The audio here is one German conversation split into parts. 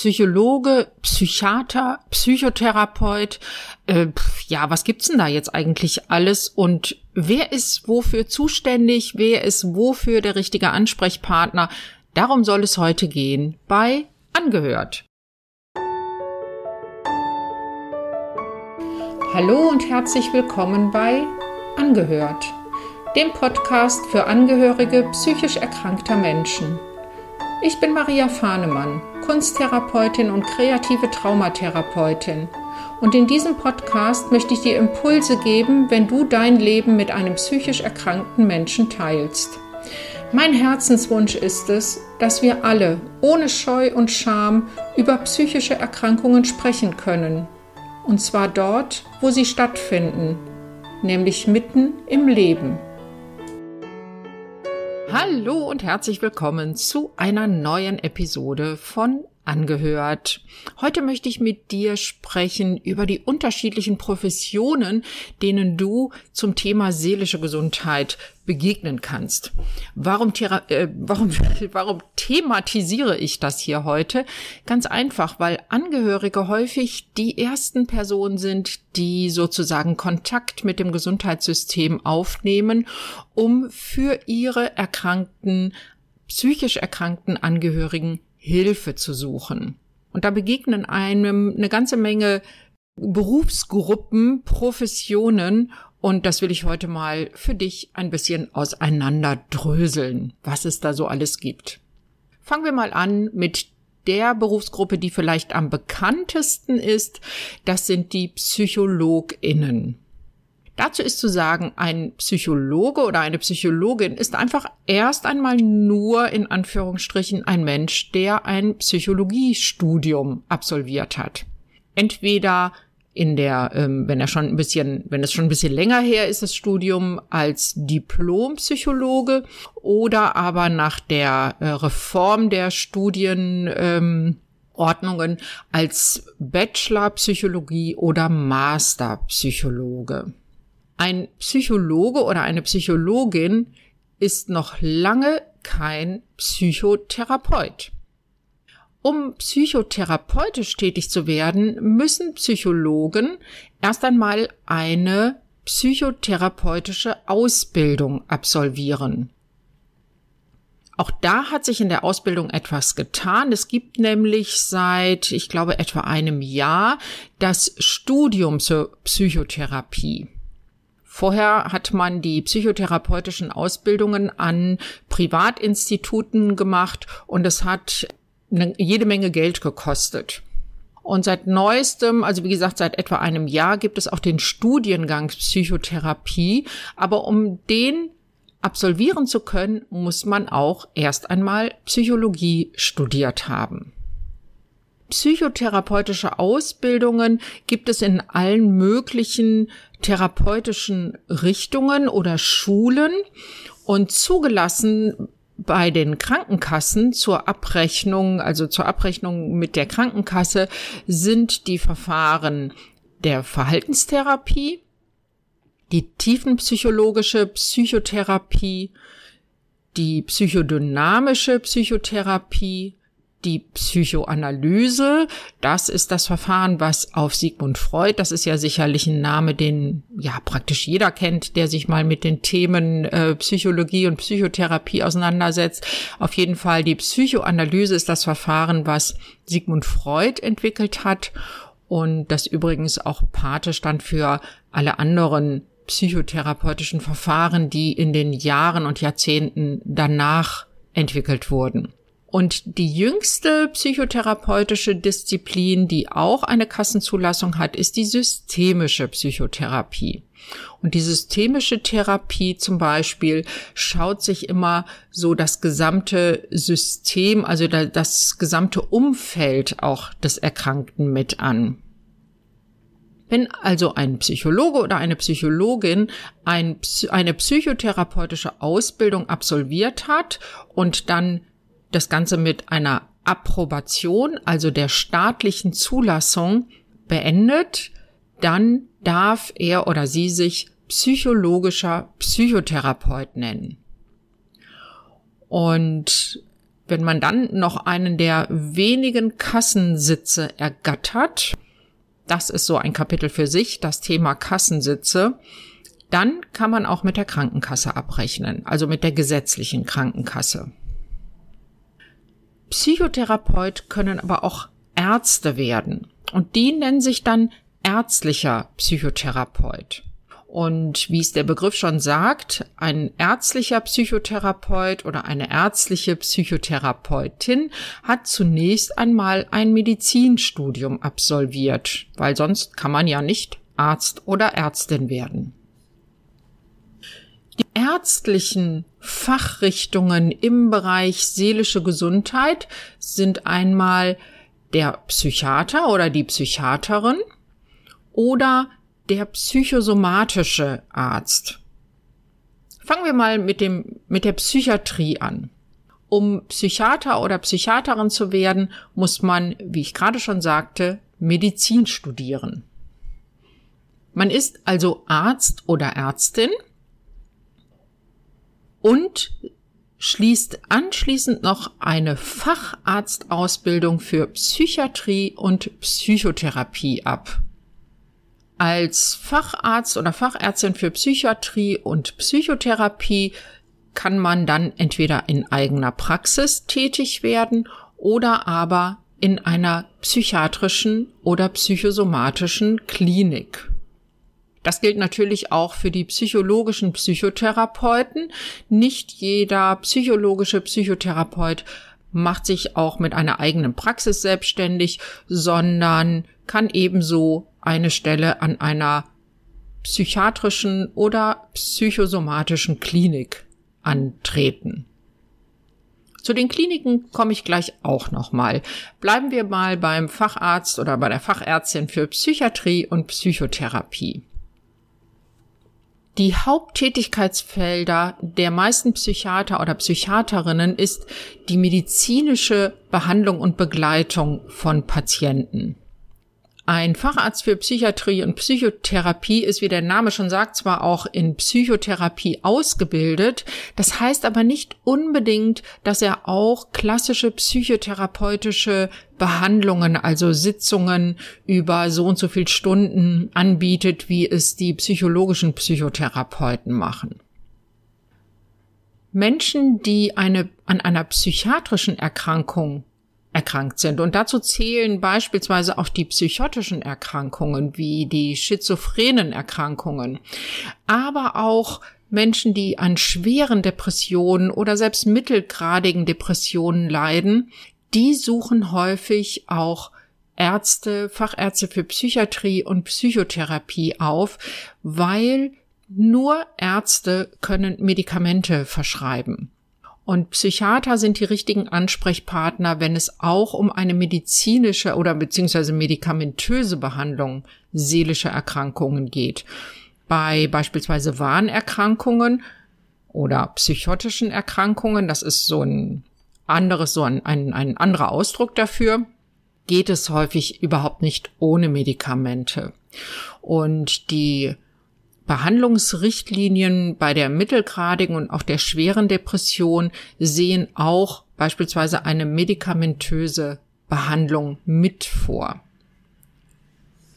Psychologe, Psychiater, Psychotherapeut. Äh, ja, was gibt's denn da jetzt eigentlich alles? Und wer ist wofür zuständig? Wer ist wofür der richtige Ansprechpartner? Darum soll es heute gehen bei Angehört. Hallo und herzlich willkommen bei Angehört, dem Podcast für Angehörige psychisch erkrankter Menschen. Ich bin Maria Fahnemann, Kunsttherapeutin und kreative Traumatherapeutin. Und in diesem Podcast möchte ich dir Impulse geben, wenn du dein Leben mit einem psychisch erkrankten Menschen teilst. Mein Herzenswunsch ist es, dass wir alle ohne Scheu und Scham über psychische Erkrankungen sprechen können. Und zwar dort, wo sie stattfinden, nämlich mitten im Leben. Hallo und herzlich willkommen zu einer neuen Episode von angehört. Heute möchte ich mit dir sprechen über die unterschiedlichen Professionen, denen du zum Thema seelische Gesundheit begegnen kannst. Warum, äh, warum, warum thematisiere ich das hier heute? Ganz einfach, weil Angehörige häufig die ersten Personen sind, die sozusagen Kontakt mit dem Gesundheitssystem aufnehmen, um für ihre erkrankten, psychisch erkrankten Angehörigen Hilfe zu suchen. Und da begegnen einem eine ganze Menge Berufsgruppen, Professionen und das will ich heute mal für dich ein bisschen auseinanderdröseln, was es da so alles gibt. Fangen wir mal an mit der Berufsgruppe, die vielleicht am bekanntesten ist. Das sind die PsychologInnen. Dazu ist zu sagen, ein Psychologe oder eine Psychologin ist einfach erst einmal nur in Anführungsstrichen ein Mensch, der ein Psychologiestudium absolviert hat. Entweder in der, ähm, wenn er schon ein bisschen, wenn es schon ein bisschen länger her ist, das Studium als Diplompsychologe oder aber nach der äh, Reform der Studienordnungen ähm, als Bachelor Psychologie oder Master Psychologe. Ein Psychologe oder eine Psychologin ist noch lange kein Psychotherapeut. Um psychotherapeutisch tätig zu werden, müssen Psychologen erst einmal eine psychotherapeutische Ausbildung absolvieren. Auch da hat sich in der Ausbildung etwas getan. Es gibt nämlich seit, ich glaube, etwa einem Jahr das Studium zur Psychotherapie. Vorher hat man die psychotherapeutischen Ausbildungen an Privatinstituten gemacht und es hat jede Menge Geld gekostet. Und seit neuestem, also wie gesagt, seit etwa einem Jahr gibt es auch den Studiengang Psychotherapie. Aber um den absolvieren zu können, muss man auch erst einmal Psychologie studiert haben. Psychotherapeutische Ausbildungen gibt es in allen möglichen therapeutischen Richtungen oder Schulen und zugelassen bei den Krankenkassen zur Abrechnung, also zur Abrechnung mit der Krankenkasse, sind die Verfahren der Verhaltenstherapie, die tiefenpsychologische Psychotherapie, die psychodynamische Psychotherapie, die Psychoanalyse, das ist das Verfahren, was auf Sigmund Freud, das ist ja sicherlich ein Name, den ja praktisch jeder kennt, der sich mal mit den Themen äh, Psychologie und Psychotherapie auseinandersetzt. Auf jeden Fall die Psychoanalyse ist das Verfahren, was Sigmund Freud entwickelt hat und das übrigens auch Pate stand für alle anderen psychotherapeutischen Verfahren, die in den Jahren und Jahrzehnten danach entwickelt wurden. Und die jüngste psychotherapeutische Disziplin, die auch eine Kassenzulassung hat, ist die systemische Psychotherapie. Und die systemische Therapie zum Beispiel schaut sich immer so das gesamte System, also das gesamte Umfeld auch des Erkrankten mit an. Wenn also ein Psychologe oder eine Psychologin ein, eine psychotherapeutische Ausbildung absolviert hat und dann das Ganze mit einer Approbation, also der staatlichen Zulassung beendet, dann darf er oder sie sich psychologischer Psychotherapeut nennen. Und wenn man dann noch einen der wenigen Kassensitze ergattert, das ist so ein Kapitel für sich, das Thema Kassensitze, dann kann man auch mit der Krankenkasse abrechnen, also mit der gesetzlichen Krankenkasse. Psychotherapeut können aber auch Ärzte werden und die nennen sich dann ärztlicher Psychotherapeut. Und wie es der Begriff schon sagt, ein ärztlicher Psychotherapeut oder eine ärztliche Psychotherapeutin hat zunächst einmal ein Medizinstudium absolviert, weil sonst kann man ja nicht Arzt oder Ärztin werden. Die ärztlichen Fachrichtungen im Bereich seelische Gesundheit sind einmal der Psychiater oder die Psychiaterin oder der psychosomatische Arzt. Fangen wir mal mit dem, mit der Psychiatrie an. Um Psychiater oder Psychiaterin zu werden, muss man, wie ich gerade schon sagte, Medizin studieren. Man ist also Arzt oder Ärztin und schließt anschließend noch eine Facharztausbildung für Psychiatrie und Psychotherapie ab. Als Facharzt oder Fachärztin für Psychiatrie und Psychotherapie kann man dann entweder in eigener Praxis tätig werden oder aber in einer psychiatrischen oder psychosomatischen Klinik. Das gilt natürlich auch für die psychologischen Psychotherapeuten. Nicht jeder psychologische Psychotherapeut macht sich auch mit einer eigenen Praxis selbstständig, sondern kann ebenso eine Stelle an einer psychiatrischen oder psychosomatischen Klinik antreten. Zu den Kliniken komme ich gleich auch nochmal. Bleiben wir mal beim Facharzt oder bei der Fachärztin für Psychiatrie und Psychotherapie. Die Haupttätigkeitsfelder der meisten Psychiater oder Psychiaterinnen ist die medizinische Behandlung und Begleitung von Patienten. Ein Facharzt für Psychiatrie und Psychotherapie ist, wie der Name schon sagt, zwar auch in Psychotherapie ausgebildet, das heißt aber nicht unbedingt, dass er auch klassische psychotherapeutische Behandlungen, also Sitzungen über so und so viel Stunden anbietet, wie es die psychologischen Psychotherapeuten machen. Menschen, die eine, an einer psychiatrischen Erkrankung erkrankt sind. Und dazu zählen beispielsweise auch die psychotischen Erkrankungen wie die schizophrenen Erkrankungen, aber auch Menschen, die an schweren Depressionen oder selbst mittelgradigen Depressionen leiden, die suchen häufig auch Ärzte, Fachärzte für Psychiatrie und Psychotherapie auf, weil nur Ärzte können Medikamente verschreiben. Und Psychiater sind die richtigen Ansprechpartner, wenn es auch um eine medizinische oder beziehungsweise medikamentöse Behandlung seelischer Erkrankungen geht. Bei beispielsweise Warnerkrankungen oder psychotischen Erkrankungen, das ist so ein anderes, so ein, ein, ein anderer Ausdruck dafür, geht es häufig überhaupt nicht ohne Medikamente. Und die Behandlungsrichtlinien bei der mittelgradigen und auch der schweren Depression sehen auch beispielsweise eine medikamentöse Behandlung mit vor.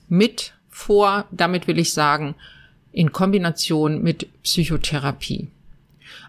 Mit vor, damit will ich sagen, in Kombination mit Psychotherapie.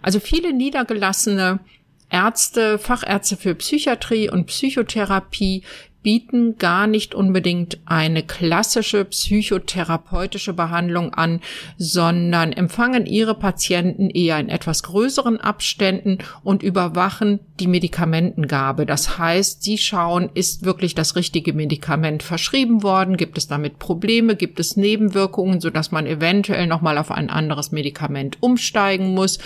Also viele niedergelassene Ärzte, Fachärzte für Psychiatrie und Psychotherapie bieten gar nicht unbedingt eine klassische psychotherapeutische Behandlung an, sondern empfangen ihre Patienten eher in etwas größeren Abständen und überwachen die Medikamentengabe. Das heißt, sie schauen, ist wirklich das richtige Medikament verschrieben worden, gibt es damit Probleme, gibt es Nebenwirkungen, sodass man eventuell nochmal auf ein anderes Medikament umsteigen muss.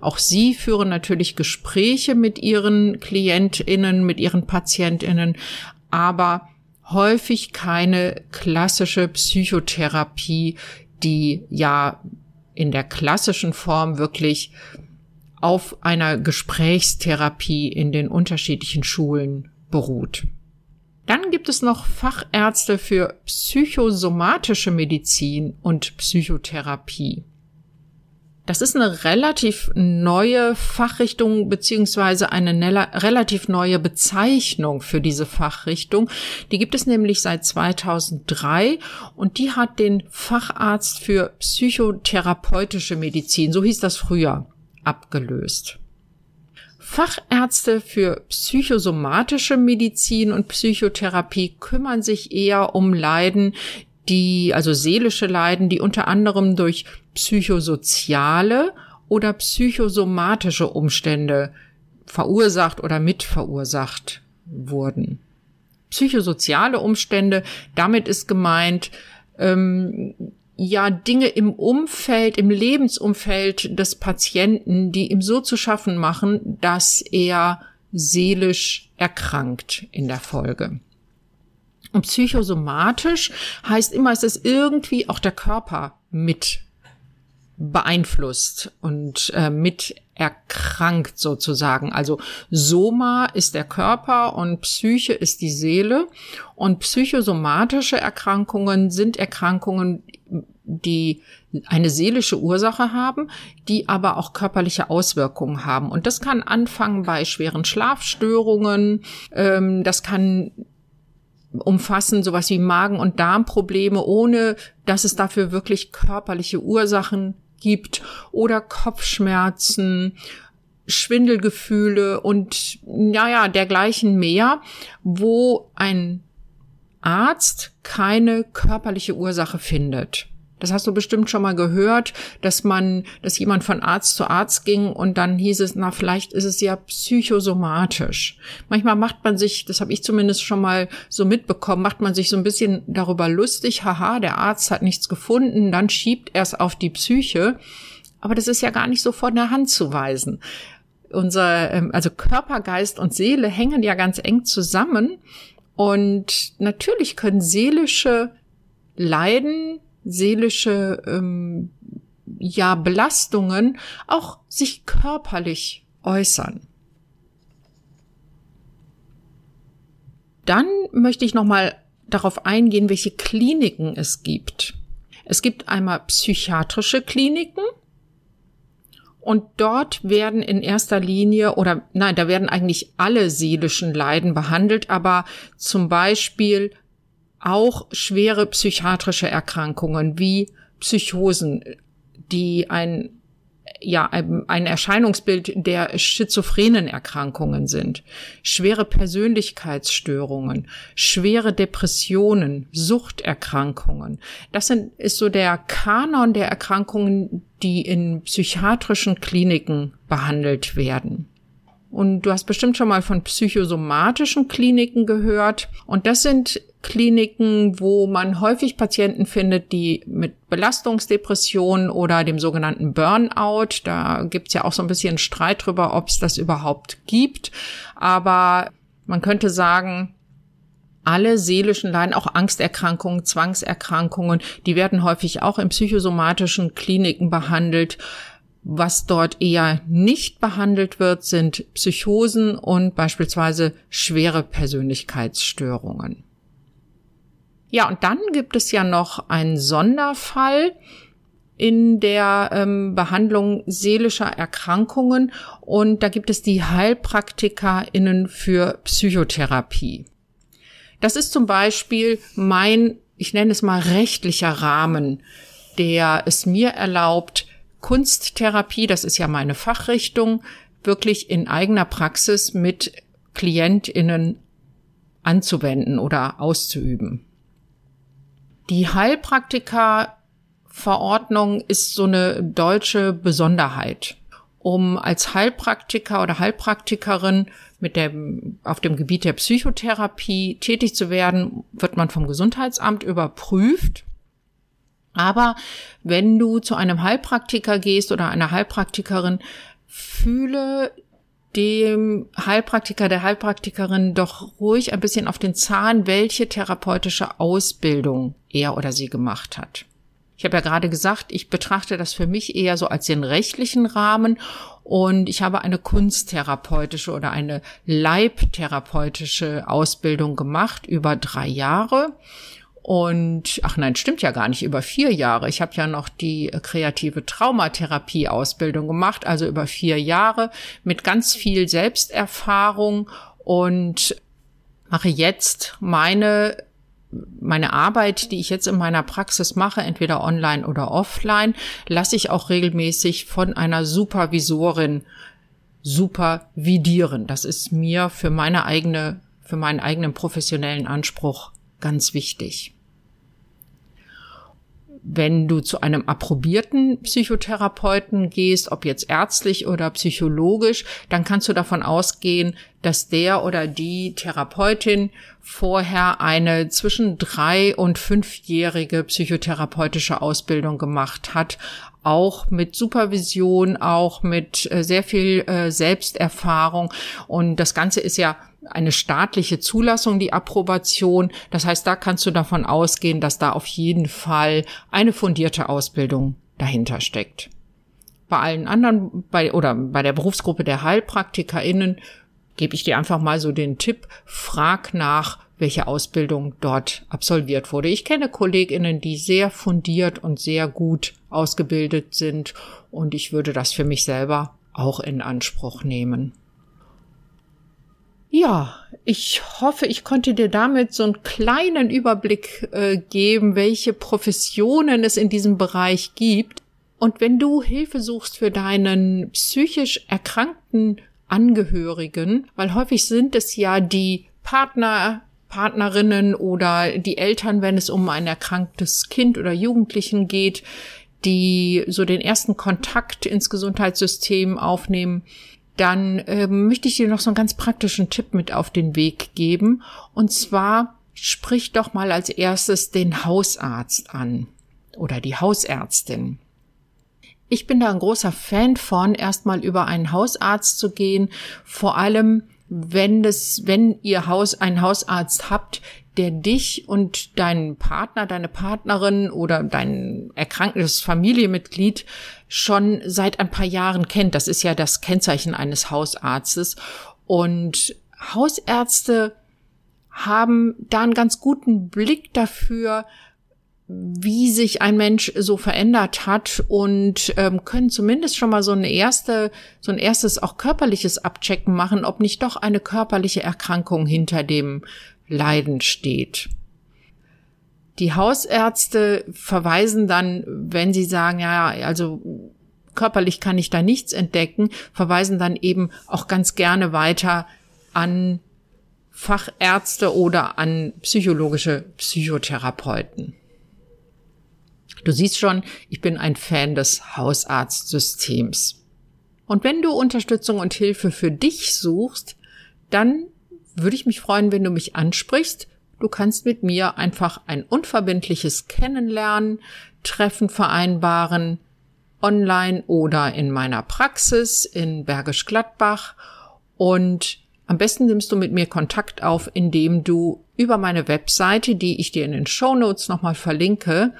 Auch sie führen natürlich Gespräche mit ihren Klientinnen, mit ihren Patientinnen, aber häufig keine klassische Psychotherapie, die ja in der klassischen Form wirklich auf einer Gesprächstherapie in den unterschiedlichen Schulen beruht. Dann gibt es noch Fachärzte für psychosomatische Medizin und Psychotherapie. Das ist eine relativ neue Fachrichtung beziehungsweise eine relativ neue Bezeichnung für diese Fachrichtung. Die gibt es nämlich seit 2003 und die hat den Facharzt für psychotherapeutische Medizin, so hieß das früher, abgelöst. Fachärzte für psychosomatische Medizin und Psychotherapie kümmern sich eher um Leiden, die, also seelische Leiden, die unter anderem durch psychosoziale oder psychosomatische Umstände verursacht oder mitverursacht wurden. Psychosoziale Umstände, damit ist gemeint, ähm, ja Dinge im Umfeld, im Lebensumfeld des Patienten, die ihm so zu schaffen machen, dass er seelisch erkrankt in der Folge. Und psychosomatisch heißt immer, es ist irgendwie auch der Körper mit beeinflusst und äh, mit erkrankt sozusagen. Also Soma ist der Körper und Psyche ist die Seele. Und psychosomatische Erkrankungen sind Erkrankungen, die eine seelische Ursache haben, die aber auch körperliche Auswirkungen haben. Und das kann anfangen bei schweren Schlafstörungen, ähm, das kann umfassen sowas wie Magen- und Darmprobleme, ohne dass es dafür wirklich körperliche Ursachen gibt oder Kopfschmerzen, Schwindelgefühle und naja, dergleichen mehr, wo ein Arzt keine körperliche Ursache findet. Das hast du bestimmt schon mal gehört, dass man, dass jemand von Arzt zu Arzt ging und dann hieß es, na, vielleicht ist es ja psychosomatisch. Manchmal macht man sich, das habe ich zumindest schon mal so mitbekommen, macht man sich so ein bisschen darüber lustig, haha, der Arzt hat nichts gefunden, dann schiebt er es auf die Psyche. Aber das ist ja gar nicht so von der Hand zu weisen. Unser, ähm, also Körper, Geist und Seele hängen ja ganz eng zusammen. Und natürlich können seelische Leiden seelische ähm, ja Belastungen auch sich körperlich äußern. Dann möchte ich noch mal darauf eingehen, welche Kliniken es gibt. Es gibt einmal psychiatrische Kliniken und dort werden in erster Linie oder nein, da werden eigentlich alle seelischen Leiden behandelt, aber zum Beispiel auch schwere psychiatrische Erkrankungen wie Psychosen, die ein ja, ein Erscheinungsbild der schizophrenen Erkrankungen sind, schwere Persönlichkeitsstörungen, schwere Depressionen, Suchterkrankungen. Das sind, ist so der Kanon der Erkrankungen, die in psychiatrischen Kliniken behandelt werden. Und du hast bestimmt schon mal von psychosomatischen Kliniken gehört. Und das sind Kliniken, wo man häufig Patienten findet, die mit Belastungsdepressionen oder dem sogenannten Burnout, da gibt's ja auch so ein bisschen Streit drüber, ob es das überhaupt gibt. Aber man könnte sagen, alle seelischen Leiden, auch Angsterkrankungen, Zwangserkrankungen, die werden häufig auch in psychosomatischen Kliniken behandelt. Was dort eher nicht behandelt wird, sind Psychosen und beispielsweise schwere Persönlichkeitsstörungen. Ja, und dann gibt es ja noch einen Sonderfall in der ähm, Behandlung seelischer Erkrankungen und da gibt es die HeilpraktikerInnen für Psychotherapie. Das ist zum Beispiel mein, ich nenne es mal rechtlicher Rahmen, der es mir erlaubt, Kunsttherapie, das ist ja meine Fachrichtung, wirklich in eigener Praxis mit KlientInnen anzuwenden oder auszuüben. Die Heilpraktikerverordnung ist so eine deutsche Besonderheit. Um als Heilpraktiker oder Heilpraktikerin mit dem, auf dem Gebiet der Psychotherapie tätig zu werden, wird man vom Gesundheitsamt überprüft. Aber wenn du zu einem Heilpraktiker gehst oder einer Heilpraktikerin, fühle dem Heilpraktiker, der Heilpraktikerin doch ruhig ein bisschen auf den Zahn, welche therapeutische Ausbildung er oder sie gemacht hat. Ich habe ja gerade gesagt, ich betrachte das für mich eher so als den rechtlichen Rahmen und ich habe eine kunsttherapeutische oder eine leibtherapeutische Ausbildung gemacht über drei Jahre. Und ach nein, stimmt ja gar nicht, über vier Jahre. Ich habe ja noch die kreative Traumatherapie-Ausbildung gemacht, also über vier Jahre mit ganz viel Selbsterfahrung und mache jetzt meine meine Arbeit, die ich jetzt in meiner Praxis mache, entweder online oder offline, lasse ich auch regelmäßig von einer Supervisorin supervidieren. Das ist mir für meine eigene, für meinen eigenen professionellen Anspruch ganz wichtig. Wenn du zu einem approbierten Psychotherapeuten gehst, ob jetzt ärztlich oder psychologisch, dann kannst du davon ausgehen, dass der oder die Therapeutin vorher eine zwischen drei und fünfjährige psychotherapeutische Ausbildung gemacht hat, auch mit Supervision, auch mit äh, sehr viel äh, Selbsterfahrung. Und das Ganze ist ja eine staatliche Zulassung, die Approbation. Das heißt, da kannst du davon ausgehen, dass da auf jeden Fall eine fundierte Ausbildung dahinter steckt. Bei allen anderen, bei, oder bei der Berufsgruppe der HeilpraktikerInnen gebe ich dir einfach mal so den Tipp, frag nach, welche Ausbildung dort absolviert wurde. Ich kenne KollegInnen, die sehr fundiert und sehr gut ausgebildet sind und ich würde das für mich selber auch in Anspruch nehmen. Ja, ich hoffe, ich konnte dir damit so einen kleinen Überblick äh, geben, welche Professionen es in diesem Bereich gibt. Und wenn du Hilfe suchst für deinen psychisch erkrankten Angehörigen, weil häufig sind es ja die Partner, Partnerinnen oder die Eltern, wenn es um ein erkranktes Kind oder Jugendlichen geht, die so den ersten Kontakt ins Gesundheitssystem aufnehmen, dann äh, möchte ich dir noch so einen ganz praktischen Tipp mit auf den Weg geben. Und zwar sprich doch mal als erstes den Hausarzt an oder die Hausärztin. Ich bin da ein großer Fan von, erstmal über einen Hausarzt zu gehen, vor allem wenn das, wenn ihr Haus einen Hausarzt habt, der dich und deinen Partner, deine Partnerin oder dein erkranktes Familienmitglied schon seit ein paar Jahren kennt. Das ist ja das Kennzeichen eines Hausarztes. Und Hausärzte haben da einen ganz guten Blick dafür, wie sich ein Mensch so verändert hat und ähm, können zumindest schon mal so eine erste, so ein erstes auch körperliches Abchecken machen, ob nicht doch eine körperliche Erkrankung hinter dem Leiden steht. Die Hausärzte verweisen dann, wenn sie sagen, ja, also körperlich kann ich da nichts entdecken, verweisen dann eben auch ganz gerne weiter an Fachärzte oder an psychologische Psychotherapeuten. Du siehst schon, ich bin ein Fan des Hausarztsystems. Und wenn du Unterstützung und Hilfe für dich suchst, dann würde ich mich freuen, wenn du mich ansprichst. Du kannst mit mir einfach ein unverbindliches Kennenlernen, Treffen vereinbaren, online oder in meiner Praxis in Bergisch Gladbach. Und am besten nimmst du mit mir Kontakt auf, indem du über meine Webseite, die ich dir in den Show Notes nochmal verlinke,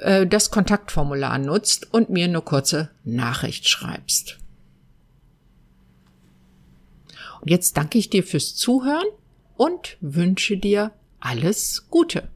äh, das Kontaktformular nutzt und mir eine kurze Nachricht schreibst. Und jetzt danke ich dir fürs Zuhören und wünsche dir alles Gute.